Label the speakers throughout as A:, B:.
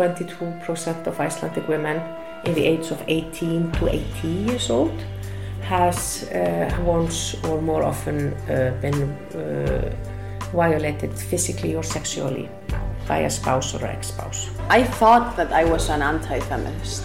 A: 22% of Icelandic women in the age of 18 to 80 years old has uh, once or more often uh, been uh, violated physically or sexually by a spouse or ex-spouse.
B: I thought that I was an anti-feminist.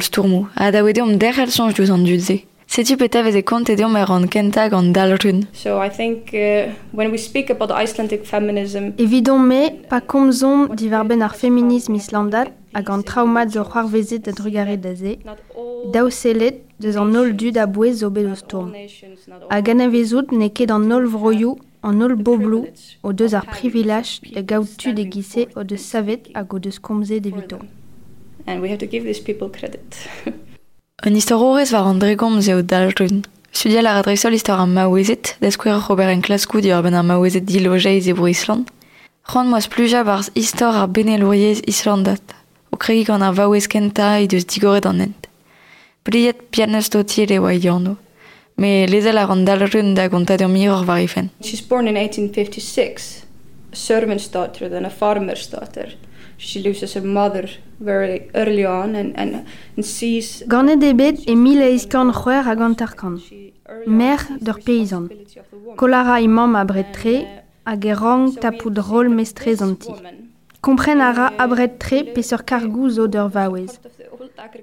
C: Stourmou, a da wede om derrel sonj diouz an dud ze. Setu peta kont edeom er an kentag an dalrun.
D: So I think uh, when we speak about Icelandic feminism,
E: Evidon me, pa komzon diverben ar feminism islandat hag an traumat zo c'hoarvezet da drugare da ze, daou selet deus an ol dud a bouez zo bet o stourm. Hag anavezout ne ket an ol vroioù an ol boblou o deus ar privilaj da gaout tud e gise o deus savet hag o deus komze devito.
D: and we have to give these people credit.
C: un istororez war an dregom zeo daljun. Studial ar adresol istor an maouezet, da skwer Robert en klaskou di ben ar maouezet dilojeiz e bro Island. C'hoant moaz pluja barz istor ar benelouriez Islandat, o kregi gant ar vaouez kenta e deus digoret an ent. Bliet pianez do tiel e oa iano. Me lezel ar an dalrun da gontat ur miror var ifen.
D: She's born in 1856, a servant's daughter, then a farmer's daughter. she loses her mother very early on and, and, and sees...
E: Gane debet e mil eiz kan c'hwer hag an tarkan. Mer d'ur peizan. Kolara imam a bretre hag e rang tapout rol mestrez an ti. Kompren ara a bret tre pe sur zo d'ur.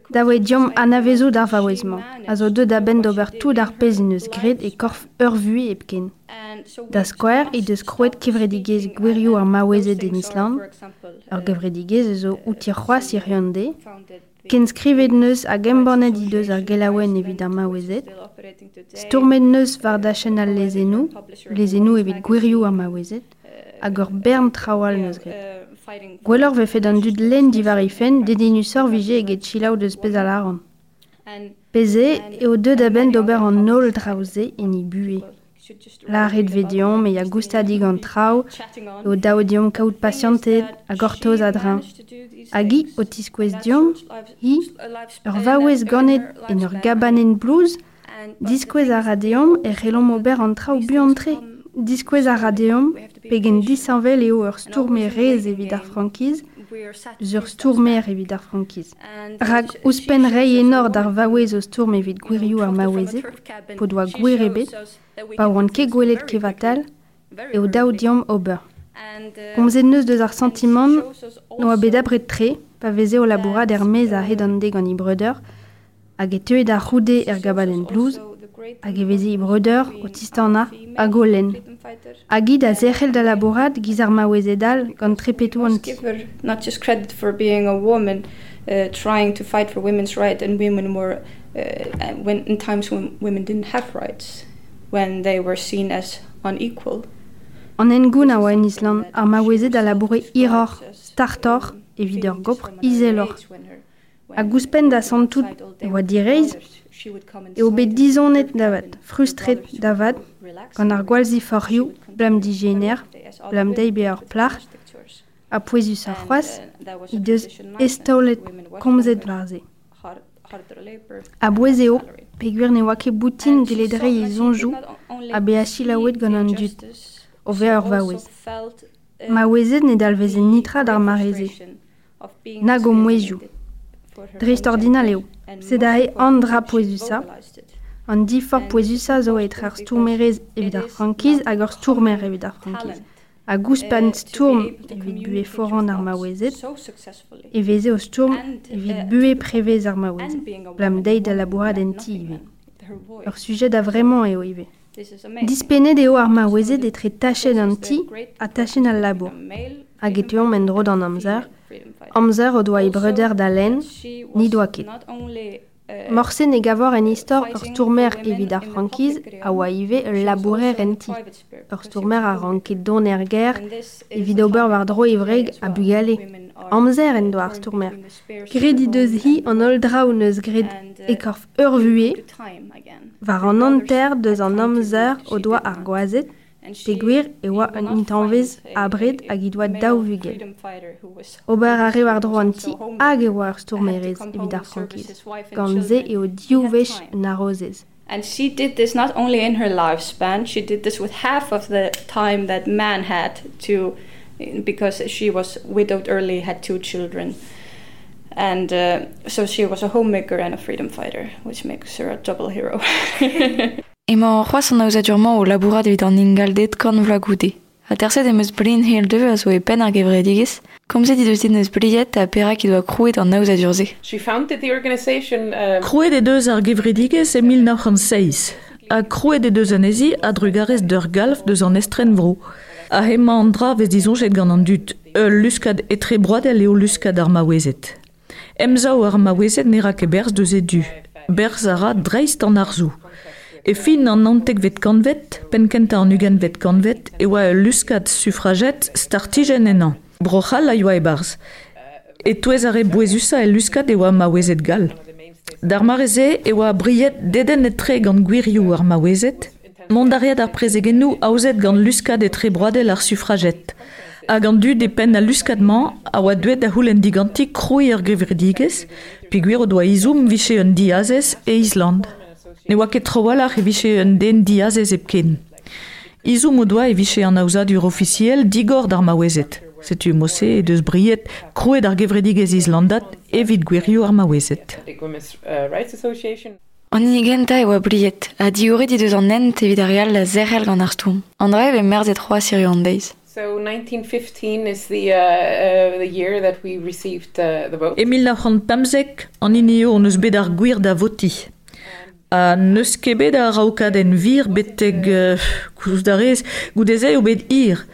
E: Da diom a zo deud a d'ober tout d'ar pez eus gred e korf ur vue e pken. Da skwer e deus kroet kevredigez ar maouezet en Island, ur gevredigez zo outir c'hoaz irionde, ken skrivet neus a gembornet i deus ar gelaouen evit ar maouezet, stourmet neus var da lezenou, lezenou evit bern trawal neus. Gwellor ve fet an dud len divar ifen dedinusor vije eget chilaou deus pez al aran. Peze eo deud a ben d'ober an nol draouze en i bue. La red vedion me ya goustadig an trao eo daodiom kaout a gortoz a drin. Agi o tiskwez diom, hi, ur vaouez ganet en ur gabanen blouz, diskwez a radeom e relom ober an trao bu an tre. Diskwez a radeom, pegen disanvel eo ur stourme rez evit ar frankiz, zur stourmer evit ar frankiz. Rag ouspen rei enor d'ar vaouez o stourm evit gwirioù ar maouezet, po doa gwir ebet, pa oan gwelet kevatal, e o daou diom ober. Komzet neus deus ar sentiment, no a bet abret tre, pa veze o labourad er mez a hedande gant i hag e teuet ar roude er blouz, hag e veze i breder o tistana hag o len. Hagid a zerc'hel da labourad giz ar maouezedal gant trepetou an ti.
D: give her not just credit for being a woman uh, trying to fight for women's rights and women were uh, when in times when women didn't have rights when they were seen as unequal
E: An engoun a oa en Island ar maouezed a laboure iror, startor, evit ur gopr izelor. A gouspen da santout e oa direiz, e o bet dizonet davad, frustret davad, gant ar gwalzi forioù, blam di gener, blam deibe ur plar, a poezus ar c'hoaz, i deus varze. A boezeo, pe gwir ne oa boutin geledre e zonjou, a be a chilaouet gant an ne nitra d'ar mareze. Nag. Drist ordinal eo. Se da e an dra poezusa, an di for poezusa zo etre ar stourmerez evit ar frankiz hag ur stourmer evit ar frankiz. A gouspan stourm evit bue foran ar maouezet, e veze o stourm evit bue prevez ar maouezet. Blam deid a labourad en ti ive. Ur sujet da vremañ eo ive. Dispenet eo ar maouezet etre tachet an ti a tachet al labour. Hag etuon men dro d'an amzer, amzer o doa breder da len, ni doa ket. Morse ne gavor en istor ur stourmer evit ar frankiz a oa ive labourer. Ur stourmer a ranket don er ger evit ober war dro evreg a bugale. amzer en doar stourmer. Gredi deus hi an ol draounez gred e korf ur vue, var an anter deus an amzer o doa ar goazet, pe gwir oa un intanvez abred hag i doa daou vugel. Ober a dro an ti hag stourmerez evit ar frankiz, gant ze e o diou vech un arrozez.
D: And she did this not only in her lifespan, she did this with half of the time that man had to, because she was widowed early, had two children. And uh, so she was a homemaker and a freedom fighter, which makes her a double hero.
C: Ema c'hoaz an aozadur-mañ o labourat evit an ingaldet kan vlagoude. A terset em eus blin hel deu a zo e pen ar gevredigez, komzet i deus dit neus bliet a perak i doa krouet an aozadur-se.
A: She founded the organization um,
F: Krouet e deus ar gevredigez e 1906. A krouet e deus anezi a drugarez d'ur galf deus an estren vro. A hema an dra vez dizonjet gant an dut, ul luskad etre broadel eo luskad ar maouezet. Emzao ar maouezet ne rak e berz deus e du. Berz a ra dreist an arzou. E fin an antek vet kanvet, penkenta an ugen vet kanvet, e oa luskat suffraget startijen enan. Brochal a oa e barz. E touez ar bouezusa e luskat e oa maouezet gal. Dar mareze e oa briet deden et tre gant gwirioù ar maouezet, Mondariad ar prezegennou aouzet gant luskad e tre broadel ar suffraget. Hag gant du de penn a luskadman a oa duet da houlen digantik kroi ar gevredigez, pi gwir o doa izoum viche un diazez e Island. Ne oa ket trawalac'h e un den diaz ez ken. Izou modoa e an aouzadur officiel digor d'ar maouezet. Setu mose e deus briet krouet ar gevredig ez Islandat evit gwerio ar maouezet.
C: An inigenta e oa briet, a diore di deus an ent evit ar real la zerrel gant ar stoum. An drev e merz et roa sirio an deiz.
A: So 1915 is the, uh, uh, the year that we received uh, the vote.
F: E 1915, an ineo on eus bet ar gwir da voti. a neus kebet a raokad vir beteg euh, kouz da rez goudeze o bet ir.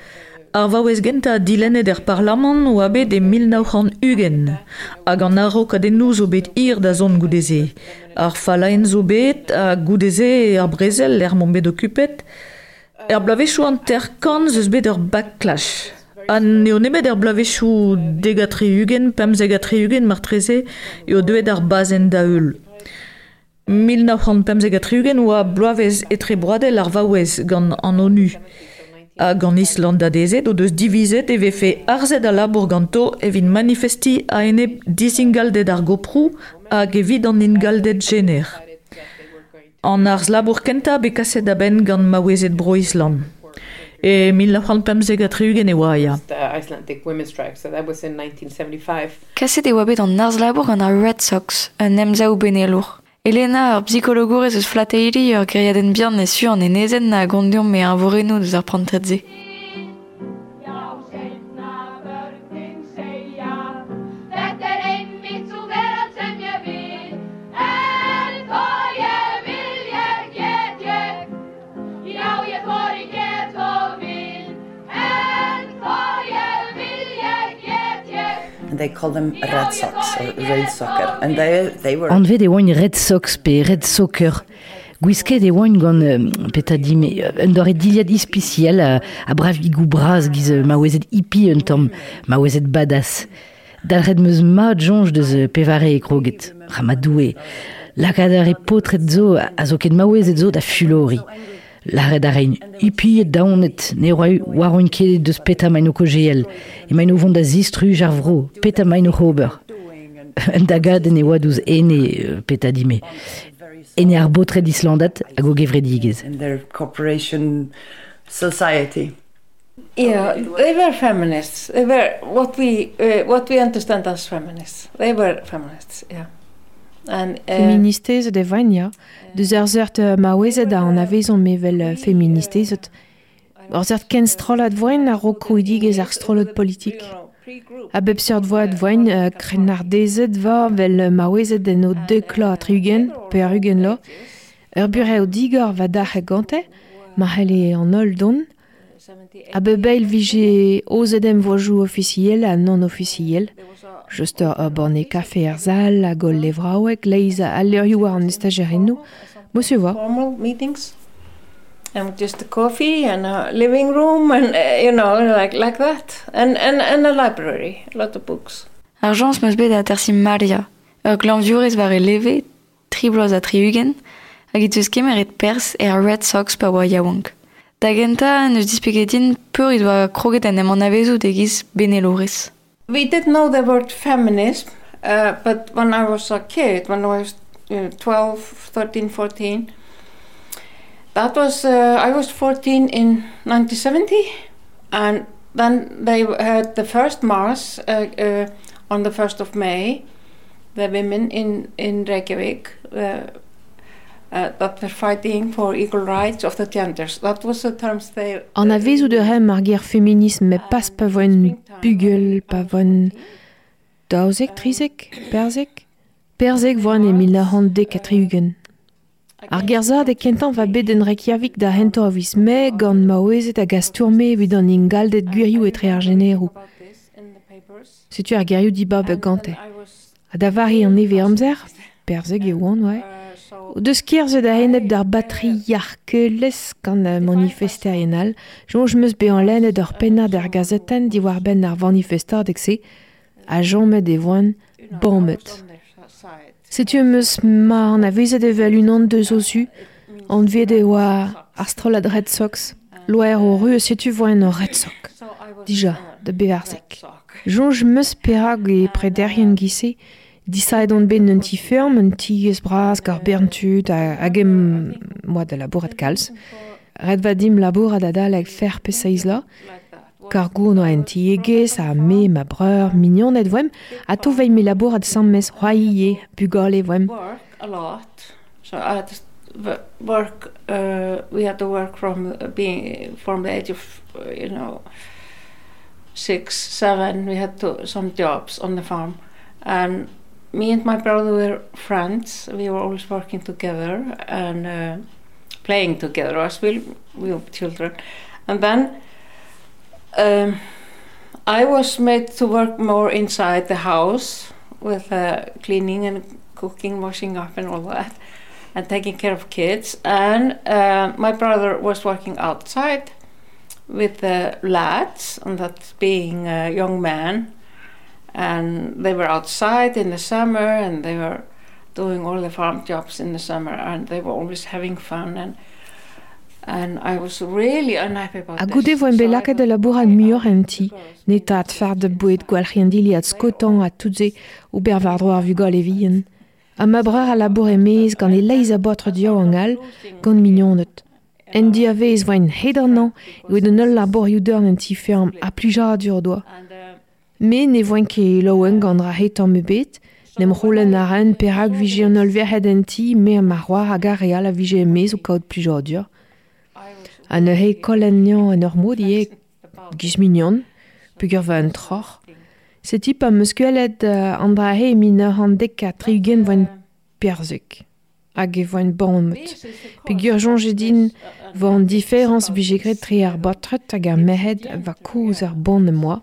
F: Ar vaouez genta dilennet er parlaman o abet e 1900 hag an aro kadenoz o bet ir da zon goudeze. Ar falaen zo bet a goudeze ar brezel er mon bet okupet. Er blavechou an ter kan zeus bet ur backlash. An eo nemet er blavechou degatri ugen, pemzegatri ugen mar treze eo deuet ar bazen da eul. 1953 ugen oa bloavez etre broadel ar vaouez gant an ONU. A gant Island adezet o deus divizet e vefe arzet a labour ganto evit manifesti a ene disingaldet ar goprou hag evit an ingaldet gener. An arz labour kenta be kaset a ben gant maouezet bro Island. E 1953 ugen e oa ya.
A: The Icelandic women's strike. So that was in 1975.
C: Kaset e oa bet an arz labour gant ar Red Sox, un emzaou benelour. Elena, ur psikologour ez eus flateiri ur griaden bihan e su an enezen na gondion me ar vorenou deus ar prantredze.
G: Vet e oan Red Sox pe Red Soccer. Gwisket e oan gant, euh, peta di, me, euh, un dore diliad ispecial a, a bravigou braz giz euh, ma oezet hippie un tamm, ma oezet badass. Dalred meus ma jonj deus euh, pevare e kroget, ramadoue. Lakadar e potret zo a zo ket ma oezet zo da fulori. Hippie et daonet, ne roi waroin ket deus peta maino kogeel, e maino vont da zistru jar vro, peta maino hober. Un dagad ne oa douz ene euh, peta di me. Ene ar islandat gevredigez.
H: in their corporation society.
I: Yeah, they were feminists. They were what we uh, what we understand as feminists. They were feminists, yeah. And uh,
J: Feministezet e vaina, deus ur zert uh, ma oezet a an avezon mevel feministezet. Ken strolat voen a ar strolot politik. A bep seurt voen va vel ma oezet en o de klo a triugen, pe ar ugen lo. Ur bure o digor va da gante, ma hele an ol don. A bebeil vije ozedem voajou officiel a non officiel. Just ur borne kafe ar zal a gol levraouek leiz a allerioù ar an estagerennou. Monsieur va.
I: formal meetings. and just a coffee and a living room and uh, you know like like that and and and a library, a lot of books.
C: Ar jans meus bet a tersi Maria. Ur glanviurez var e leve, tribloz a triugen, hag it eus kemeret pers e Red Sox pa oa yaouank. Da genta, neus dispegetin, peur i doa kroget an emman avezout egiz.
I: We didn't know the word feminism, uh, but when I was a kid, when I was you know, 12, 13, 14, that was, uh, I was 14 in 1970, and then they had the first Mass uh, uh, on the 1st of May, the women in, in Reykjavik uh, uh, the
J: An avezout de hem ar ger feminism me pas pa voen bugel, pa voen daouzek, trizek, perzek? Perzek voen e mil hant dek a triugen. Ar gerzad e kentan va bet en Reykjavik da hento a viz me gant ma oezet a gaz tourme evit an ingaldet gwirioù etre ar generou. Setu ar gerioù di bab gante. A da vari an eve amzer, perzek e oan, ouais. O deus kerze da henep d'ar batri yarkeles gant manifesterienal, jonj meus be an lennet ur penna d'ar gazetenn di war ben ar manifestar dek se, a jomet e voan bommet. Setu meus ma an a vezet evel un an deus osu, an vede oa ar strolad Red Sox, loer o rue setu voen o Red Sox. Dija, de bevarzek. Jonj meus perag e prederien gise, Disaet on ben un ti ferm, un ti ez bras, gar berntut, hag em moa da labourat. Red vadim labour a dadal ag fer pesaiz la, kar goun oa en ti a me, ma breur, mignon et voem, a to veil me labour ad sam mes roaie, bugale voem.
I: work a lot. So I had to work. Uh, we had to work from being from the age of you know six, seven. We had to some jobs on the farm, and me and my brother were friends. We were always working together and uh, playing together as we we were children, and then. Um, I was made to work more inside the house with uh, cleaning and cooking, washing up, and all that, and taking care of kids. And uh, my brother was working outside with the lads, and that being a young man. And they were outside in the summer, and they were doing all the farm jobs in the summer, and they were always having fun. And and I was really unhappy about
J: A
I: this.
J: goude voen de labour an neta at de bouet at skotan ou ar vugol e. A ma breur a labour e mez gant e leiz a botre dio an gal, gant mignonet. En di a vez voen e labour youdern ti ferm a pluja a dur doa. me ne voen ket laouen gant ra het an mebet, nem c'houlenn a ran perak vije an olverhet en ti me a marroar hag a real a vije mez o kaout plus dur. An e hei kolen nian an ur mod ie gizmignan, pugur va an tror. Seti pa meus kwelet uh, an dra hei min ur an dek a triugen voen perzuk. hag e voen bormot. Pe gurjon je din voan diferans bijegret tri ar botret hag ar mehed va kouz ar bon e moa.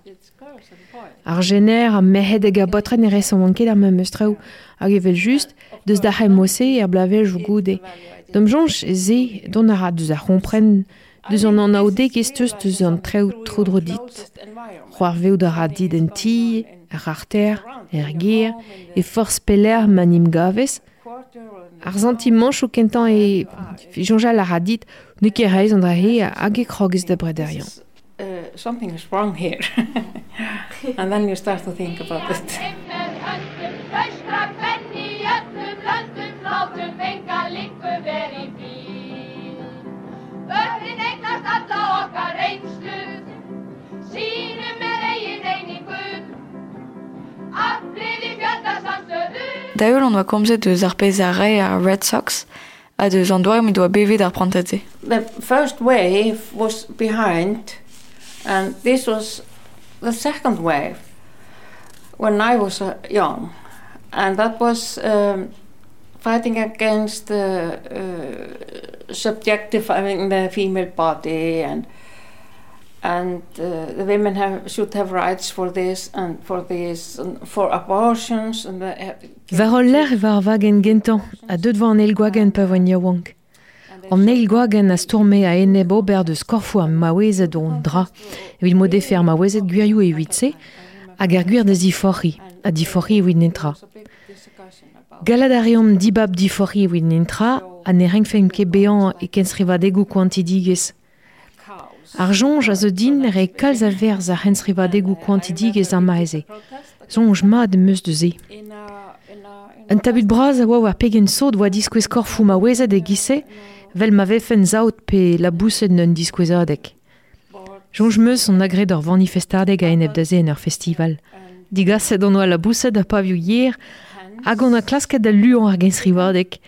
J: Ar gener ar mehed hag ar botret ne reson anket ar me meus treu hag evel just deus da c'hem mose ar blavel jou goude. Dom jonge ze don ar a deus ar rompren deus an an aoudek esteus deus an treu troudro dit. C'hoar veo da ra dit en ti, ar arter, er e force peller manim gavez. Ar zanti manch o kentan e jonjal a dit, ne ket reiz an dra he hag e krogez da.
I: Uh, something is wrong here. and then you start to think about it.
K: Östra fenn í öllum löndum látum enga líku veri bíl. Börnin eignast alla okkar reynslu, sínum er eigin einingu. Aflið í fjöldasamstöðu,
C: D'ailleurs, on doit komzet deus ar pez ar re ar Red Sox, a deus an doar mi doa bevet ar prantadze.
I: The first wave was behind, and this was the second wave when I was uh, young, and that was um, fighting against the uh, subjectifying the female body and and uh, the women have should have rights for this and for this and for abortions
J: Var vagen gentan, a el gwagen pa. An neil gwagen a storme a eneb ober de skorfo am maouezet on dra. Evit mode fer maouezet gwirioù e vitse, hag ar gwir da zifori, a difori evit netra. Galad a reom dibab difori evit netra, a ne rengfeim ket bean e kensrivadegou kwantidigez. Ar a zo din re kalz a verz a rensrivadegou kwantidigez ar maeze. Zonj mad meus de ze. Un tabut braz a oa war pegen sot oa diskouez korfou maouezet e gise, vel ma vefen zaout pe la bousset n'un diskouezadek. Jonj meus on agre d'or manifestadeg a eneb da en ur festival. Digaset on oa la bousset a paviou yer, hag on a klasket da luon ar gensrivadek.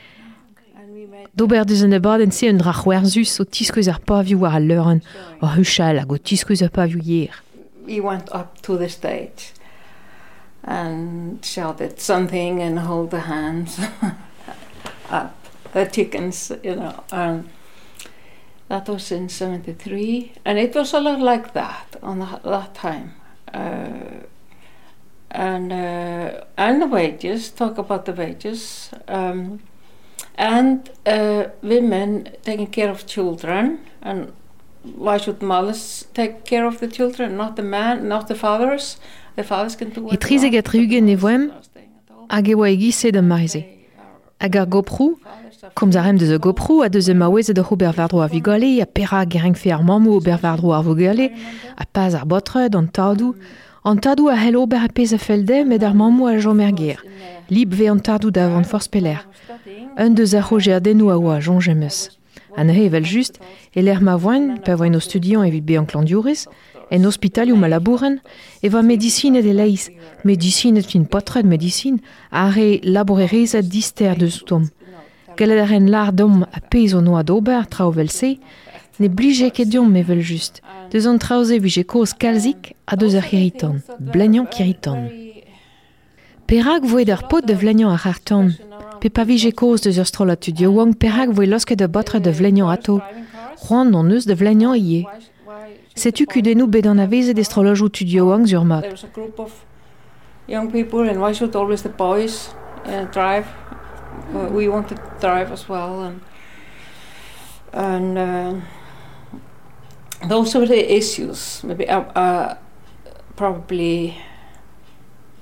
J: D'ober deus an abadenn se un dra c'hwerzus o tiskouez ar paviou war a leuren, o huchal hag o tiskouez a paviou yer.
I: We went up to the stage and shouted something and hold the hands up the chickens, you know. And that was in 73. And it was a lot like that on the, that time. Uh, and uh, and the wages, talk about the wages. Um, and uh, women taking care of children. And why should mothers take care of the children, not the man, not the fathers? The fathers can do
J: trizeg a triugen voem, hag e oa e da maize. Hag ar goprou, komz a rem deus a goprou, a deus e maouezet ur ober vardro a vigale, a pera gereng fe ar mamou ober vardro ar vogale, a paz ar botred, an tardou, an tardou a hel ober a pez a felde, med ar mamou a ger. Lib tardou da avant force peler. Un deus a roger a denou a oa jon jemeus. An e evel just, e l'er ma voen, pe voen o studiant evit be an klandiouris, en hospitaliou ma labouren, e va medicinet e leiz, medicinet fin potred medicine, a re dister de zoutom. Galed ar en lar a pez o d'ober trao vel se, ne blije ket diom me vel just. Deus an traoze vije koz kalzik a deus ar kiriton, blagnan d'ar pot de vlegnan ar harton, pe pa vije koz wang. Voe losket de botre de vlegnan ato, c'hoant non de vlegnan ie. Setu kudenou bet an aveze destroloj ou wang
I: young people, and why should always the boys drive? Uh, we wanted to drive as well, and and uh, those are the issues. Maybe uh, uh, probably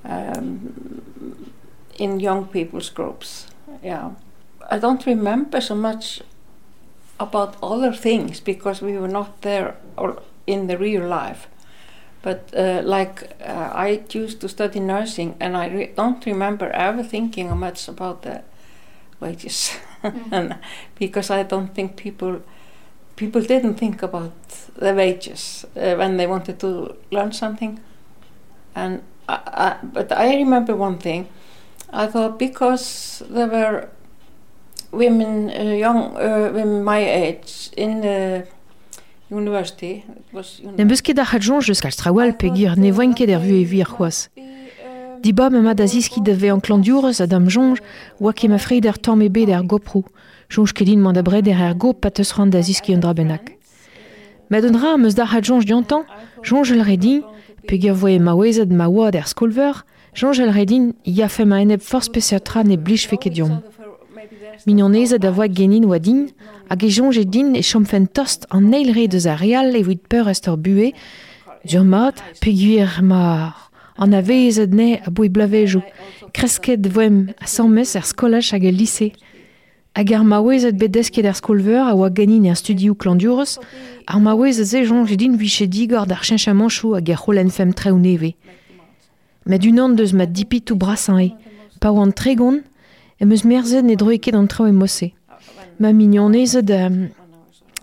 I: um, in young people's groups. Yeah, I don't remember so much about other things because we were not there or in the real life. But uh, like uh, I used to study nursing, and I re don't remember ever thinking much about the wages, and because I don't think people people didn't think about the wages uh, when they wanted to learn something. And I, I, but I remember one thing. I thought because there were women, uh, young uh, women my age in the university. It was
J: Ne beus ket ar hadjonj eus strawal pe gir ne voen ket er vu e vi ar c'hoaz. Diba me ma da ziski da ve an klandiourez a dam jonj, oa ket ma freid er tamm e bet er goprou. Jonj ket din mand a bred er er go pat eus da. Met un dra meus da hadjonj diantan, jonj el redin, pe gir voe ma wezet ma oad er skolver, jonj el redin, ya fe ma eneb force peseatra ne blij fe ket diom. Da voa genin oa e jonj din e chomfen tost an neil re deus a real peur est ur bue, peguir an a vezet ne a boe blavejou, kresket voem a sammes er skolach hag e lise. Hag ar maouezet bedesket er skolver a oa ganin er studioù klandiourez, ar maouezet ze jonj e din viche digor d'ar chench a manchou hag er c'holen fem treo neve. Met un an deus mat dipit ou brasan e, pa oan tregon, e meus merzet ne droe ket an trao e mosse. Ma mignonezet um,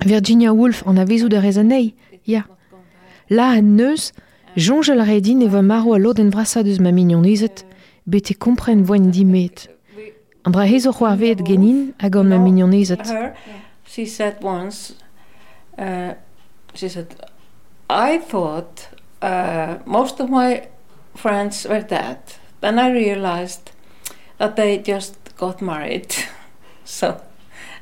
J: Virginia Woolf an a vezou da rezanei, ya. La an neus, jonj el redin e va maro a lod en brasa deus ma mignonezet, bet e kompren voen dimet. An dra hezo c'hoar vet genin hag an ma mignonezet.
I: her, she said once, uh, she said, I thought uh, most of my friends were dead. Then I realized that they just got married. so,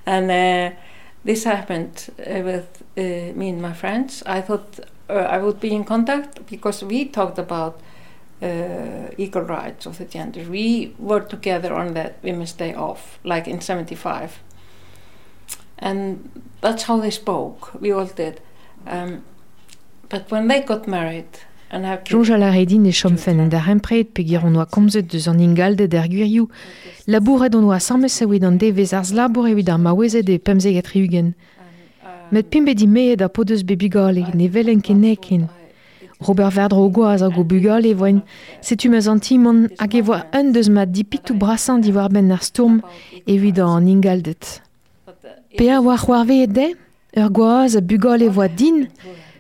I: and uh, this happened uh, with uh, me and my friends. I thought I would be in contact because we talked about uh, equal rights of the gender. We were together on that Women's Day off, like in 75. And that's how they spoke. We all did. Um, but when they got married and have kids,
J: Jonj a la redin e chomfen en dar empred pe gir on oa komzet deus an ingalde der gwirioù. Labouret oa sammes evit an devez arz labour evit ar maouezet e pemzeget riugen. Met pimbe di meet a podeus be bugale, ne velen ken nekin. Robert Verdro o goaz a go bugale voen, setu meus an timon hag e voa un deus mat dipitou brasan di war ben ar stourm evit an ingaldet. Pe a war c'hoarve e de, ur goaz a bugale voa din,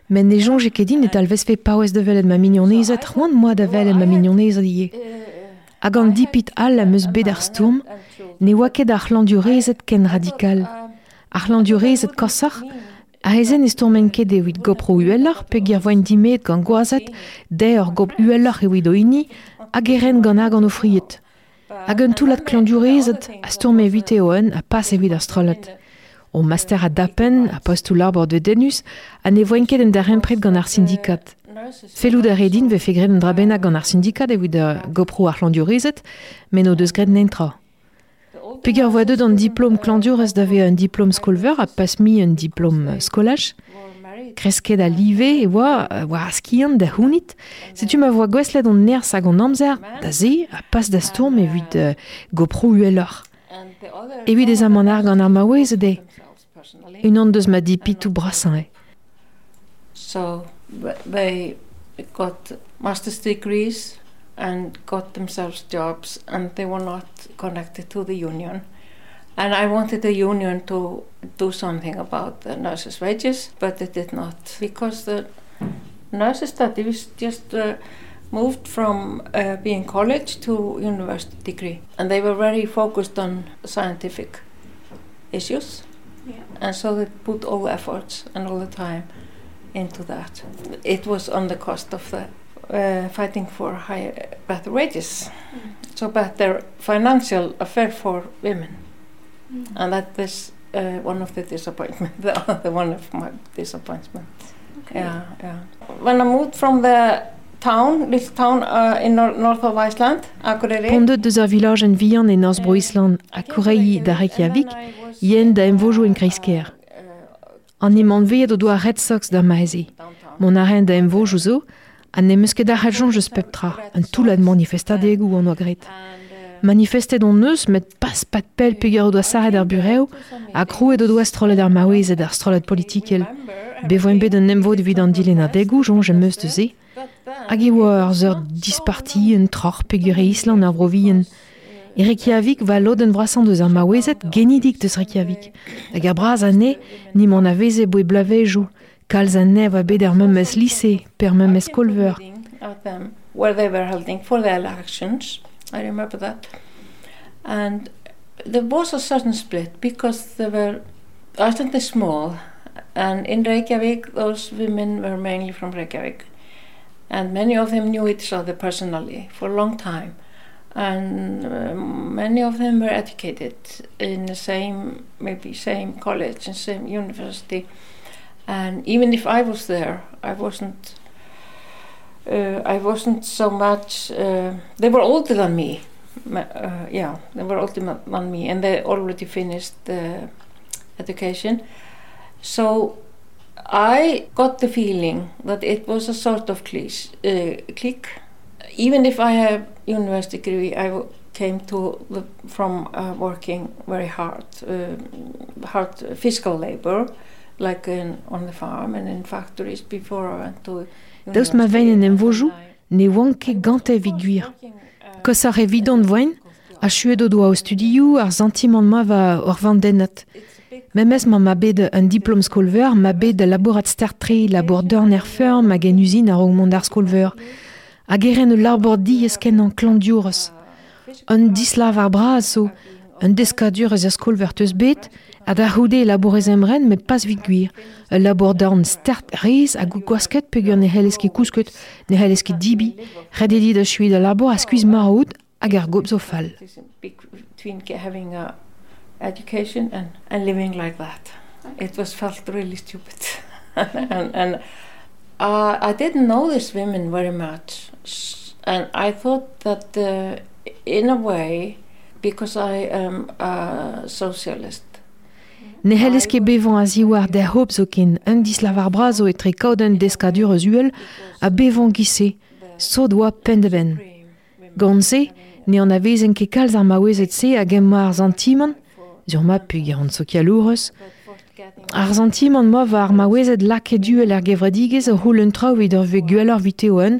J: men ne jonge ket din et alvez fe paouez de velet ma mignonezet, roan moa da velet ma mignonezet ie. Hag an dipit all la meus bet ar stourm, ne oa ket ar c'hlandurezet ken radikal. Ar c'hlandiurezet kosar, a ezen e stourmen ket evit gopro uellar, pe gir voen dimet gant goazet, de ur gop uellar evit o ini, hag eren gant ag an ofriet. Hag un toulat a stourm evit eo un a pas evit ar strolet. O master a dapen, a post ou l'arbor de denus, a ne voen ket en der empret gant ar. Felou da redin ve fe gred an drabena gant ar syndikat evit gopro ar c'hlandiurezet, men o deus nentra. Pegar voa deud an diplom klandiurez da ve un diplom skolver a pas mi un diplom skolaj. Kresket a live e oa, oa skiant da hounit. Setu ma voa gweslet on ner sag an amzer, da ze, a pas da stourm evit uh, gopro uelor. Evit ez am an ar gant ar maouez de. Un an deus ma dipit ou brasan e.
I: So th- they got master's degrees and got themselves jobs, and they were not connected to the union. And I wanted the union to do something about the nurses' wages, but it did not because the nurses study was just uh, moved from uh, being college to university degree, and they were very focused on scientific issues. And so they put all the efforts and all the time into that. It was on the cost of the uh, fighting for higher, better wages. So better financial affair for women. And that is uh, one of the disappointment, the other one of my disappointments. Yeah, yeah. When I moved from the town, little town uh, in nor north of Iceland, Akureyri,
J: Pondet deus ar village en vihan en Norsbro Island a Koreyi da Reykjavik, yen da emvojo en kreisker. An ement veet o doa Red Sox da maeze. Mon arren da emvojo zo, an ne meus ket da rajon jeus pep tra, an toulad manifestadegou an oa gret. Manifestet on neus, met pas pat pel peger o doa saret ar bureo, a krouet o doa strolet ar maouez ed ar strolet politikel. Bevoen bet un emvod evit an dilen ar degou, jon je meus de ze. Hag e disparti un troc'h peger e Island ar brovien. E Reykjavik va lod un vrasan deus ar maouezet genidik deus Reykjavik. Ni kalz an ne va bet ar memes per memes kolver.
I: where they were holding for the elections. I remember that. And there was a certain split because they were, Iceland is small, and in Reykjavik, those women were mainly from Reykjavik. And many of them knew each other personally for a long time. And uh, many of them were educated in the same, maybe same college and same university. And even if I was there, I wasn't uh, I wasn't so much. Uh, they were older than me. Uh, yeah, they were older than me, and they already finished the education. So I got the feeling that it was a sort of clique. Uh, clique. Even if I have university degree, I came to the, from uh, working very hard, uh, hard physical labor, like in, on the farm and in factories before I went to
J: ma ne evit gwir. Kos ar a zantimant ma va ur vandennet. Memes ma ma bet un diplom skolver, ma bet de laborat labor d'urn er ferm hag en usine ar skolver. E larbor di esken. Un dislav ar un deskadur eus ar skolver teus bet, a da houde laborez emren, met pas vit gwir. E labor d'arn start rez a gout gwasket pegur ne heleski kousket, ne heleski dibi, rededi da chui da labor a skuiz marout hag
I: education and, and living like that. It was felt really stupid, and and uh, I didn't know these women very much, and I thought that uh, in a way, because I am a socialist.
J: Ne c'hellez ket bevañ a ziwar der hop zo ken un dislavar brazo etre kaodenn deskadur eus uel a bevañ gise, so doa pendeben. Gant se, ne an avezen ket kalz ar maouezet se a gemma ar zantiman, sur ma pu gant so sokia lourez, ar zantiman ma va ar maouezet lak e duel ar gevredigez o houl un traoù ur ve gwellor viteo an,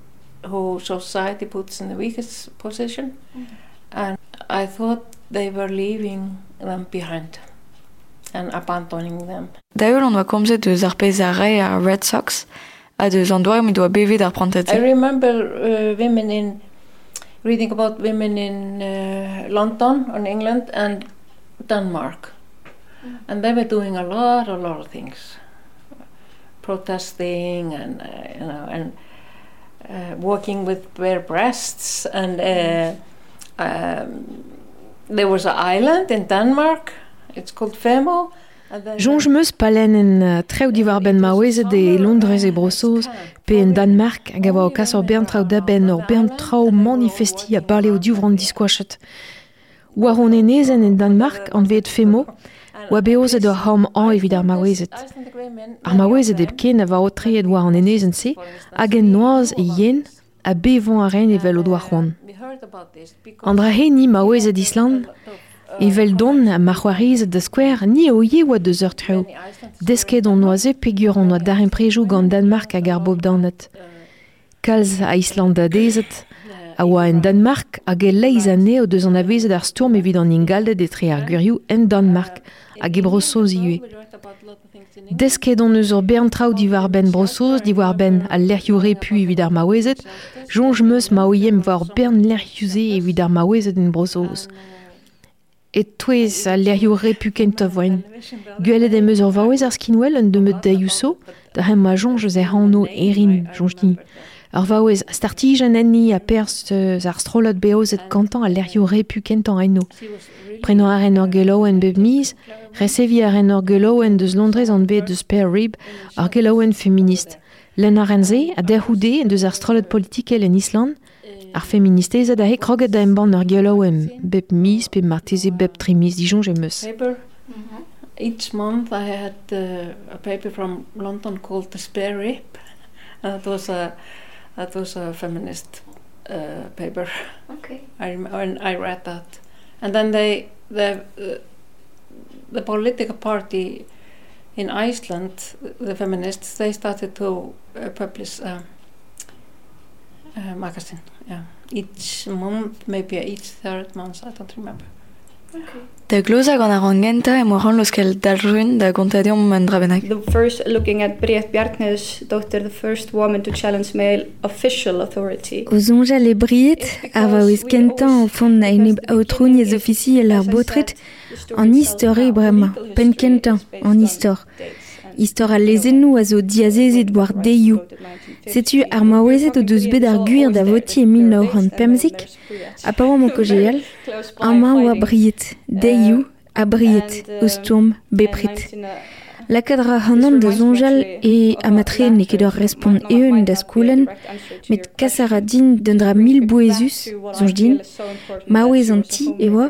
I: who society puts in the weakest position. And I thought they were leaving them behind and abandoning them.
C: Da eul an oa komzet eus ar pez ar Red Sox, a deus an doar mi doa bevet ar prantet
I: I remember uh, women in reading about women in uh, London and England and Denmark. And they were doing a lot a lot of things. Protesting and uh, you know and walking with bare breasts and uh, um, there was an island in Denmark. It's called Femo.
J: Uh, ben de Londres e brossoz, pe en Danmark hag a bern trao bern trao manifesti a diskoachet. War on enezen en Danmark an femo, Oa beozet ur haom an evit ar maouezet. Ar maouezet eb ken a varo treet war an enezen se, hag en noaz e yen a bevon a ren evel o doar c'hoan. An dra he ni maouezet Island, evel don a ma da skwer ni o ye oa deus ur treo. Desket an noaze pegur an oa daren prejou gant Danmark hag ar bob danet. Kalz a Island da dezet, a oa en Danmark hag e leiz a o deus an avezet ar stourm evit an ingaldet etre ar gurioù en Danmark hag brossoz iue. Desket on eus ur bern trao diwar ben brossoz, diwar ben a lerioù repu evit ar maouezet, jonj meus maoiem war bern lerioùze evit ar maouezet en brossoz. Et touez a lerioù repu kent a voen. Gwelet em eus ur vaouez ar skinwell un demet daioù so, da hem ma jonj eus er anno erin, jonj din. Ur vaouez startij an enni a pers eus ar strolot beozet kantan a lerioù repu kent an enno. Preno ar en ur geloen beb miz, resevi ar en ur geloen deus Londrez an bet de spare rib ar geloen feminist. Len ar en ze a derhoude deus ar strolot politikel en Island, ar feministezet a he kroget da emban ur geloen beb miz marteze beb trimiz dijon je meus.
I: paper. Each month I had uh, a paper from London called The Spare Rib. And that was a that was a feminist uh, paper.
D: Okay.
I: I and I read that, and then they the uh, the political party in Iceland, the feminists, they started to uh, publish a, a magazine. Yeah, each month, maybe each third month. I don't remember.
C: Da
D: The first, looking at Briet Bjarknes' daughter, the first woman to challenge male official authority.
L: Briet, a va oez kentan o fond na eneb aotrouniez officiel ar botret an istori brema, pen kentan an istor. Istor a lezennou a zo diazezet war deioù. Setu ar maouezet o deus bet ar gwir da voti e 1950, a pa oam o kojeal, an ma oa briet, a briet, beprit. La kadra hanan da zonjal e amatre ne ket ur respond eun da skoulen, met kasara din d'un dra mil boezus, zonj din, maouez an ti e oa,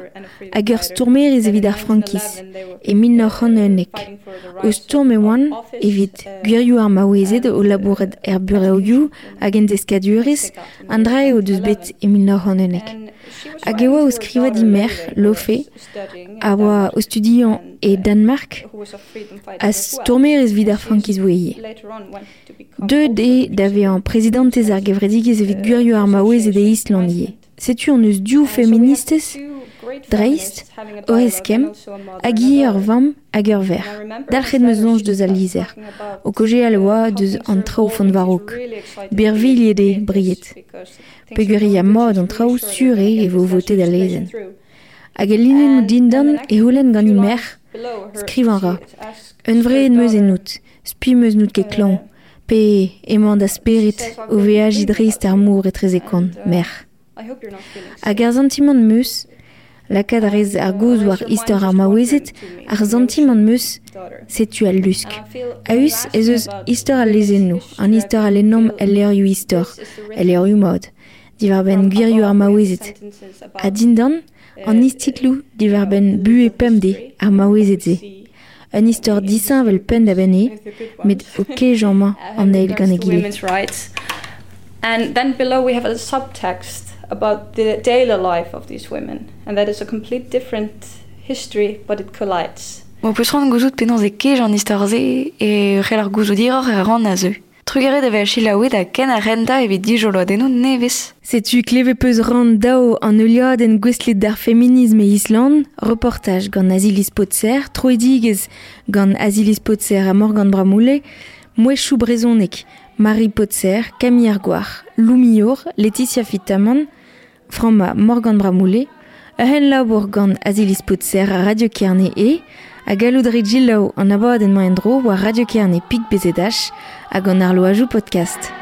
L: hag ur stourmer ez evit ar frankis, e min nor an eunek. O stourm e oan, evit gwirioù ar maouezet o labouret er bureoioù hag en deskadurez, eo deus bet e min nor an eunek. Hag e oa o skriva di mer, lofe, a oa o studiant e Danmark, a stourmerez vid ar frankiz voeye. Deux de d'ave an prezidentez ar gevredigez evit gwirioù ar maouezet e Islandie. Setu an eus diou dreist, o eskem, hag ie ur vam hag ur ver. Dalchet meus longe deus al lizer. O koje al oa deus an trao font varok. Berviliet e briet. Peguri a mod an trao sure e vo vote da lezen. Hag e linen o dindan e holen gant i mer,
J: Skrivanra. Un vrai meus en out. Spi meus nout ket klon. Pe emand da spirit o veaj idrist ar mour e trezekon, mer. Hag ar sentiment meus, lakad rez ar goz war istor ar maouezet ar zantim an meus setu al lusk. Aus ez eus istor al lezenno, an istor al enom el leurioù istor, el leurioù mod. Divar ben gwirioù ar maouezet. A dindan, an istitlou divar ben bu e pemde ar maouezet ze. Un istor disin vel pen da ben e, met o kej an mañ an eil gant
L: egile. And then below we have a subtext about the daily life of these women. And that is a complete different history, but it collides.
C: Mo peus ran gouzout penans e kej an istor ze e rel ar gouzout diror e ran a zeu. Trugere da vech ilaouet a ken a renta evit dijolo adeno nevez.
J: Setu kleve peus ran dao an euliad en gwestlet d'ar feminisme Island, reportage gant Azilis Potser, troedigez gant Azilis Potser a Morgan Bramoule, Mouechou Brezonek, Marie Potser, Camille Arguar, Laetitia Fitaman, Frama Morgan Bramoule, Ehen labour gant Azilis Potser a Radio Kerne e, a galoudri Gillau an abad en maendro war Radio Kerne pik bezedach hag an ar loajou podcast.